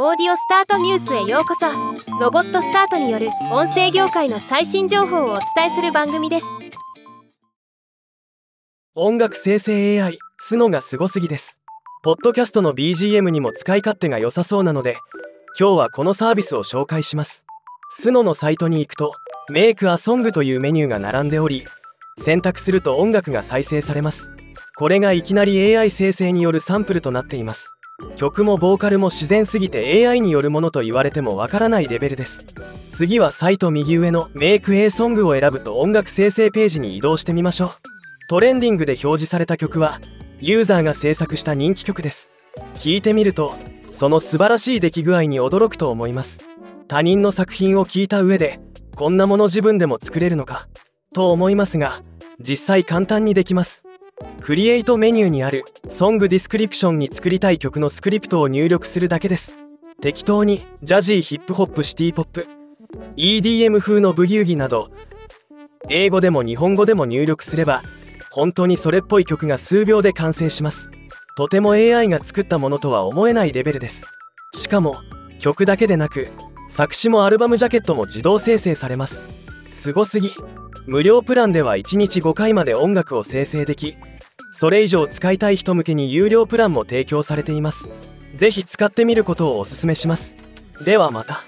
オーディオスタートニュースへようこそ。ロボットスタートによる音声業界の最新情報をお伝えする番組です。音楽生成 AI スノがすごすぎです。ポッドキャストの BGM にも使い勝手が良さそうなので今日はこのサービスを紹介します。スノのサイトに行くとメイクアソングというメニューが並んでおり選択すると音楽が再生されます。これがいきなり AI 生成によるサンプルとなっています。曲もボーカルも自然すぎて AI によるものと言われてもわからないレベルです。次はサイト右上のメイク A ソングを選ぶと音楽生成ページに移動してみましょう。トレンディングで表示された曲はユーザーが制作した人気曲です。聴いてみるとその素晴らしい出来具合に驚くと思います。他人の作品を聞いた上でこんなもの自分でも作れるのかと思いますが実際簡単にできます。Create メニューにある Song Description に作りたい曲のスクリプトを入力するだけです。適当にジャジーヒップホップシティポップ EDM 風のブギウギなど英語でも日本語でも入力すれば本当にそれっぽい曲が数秒で完成します。とても AI が作ったものとは思えないレベルです。しかも曲だけでなく作詞もアルバムジャケットも自動生成されます。すごすぎ。無料プランでは1日5回まで音楽を生成できそれ以上使いたい人向けに有料プランも提供されています。是非使ってみることをおすすめします。ではまた。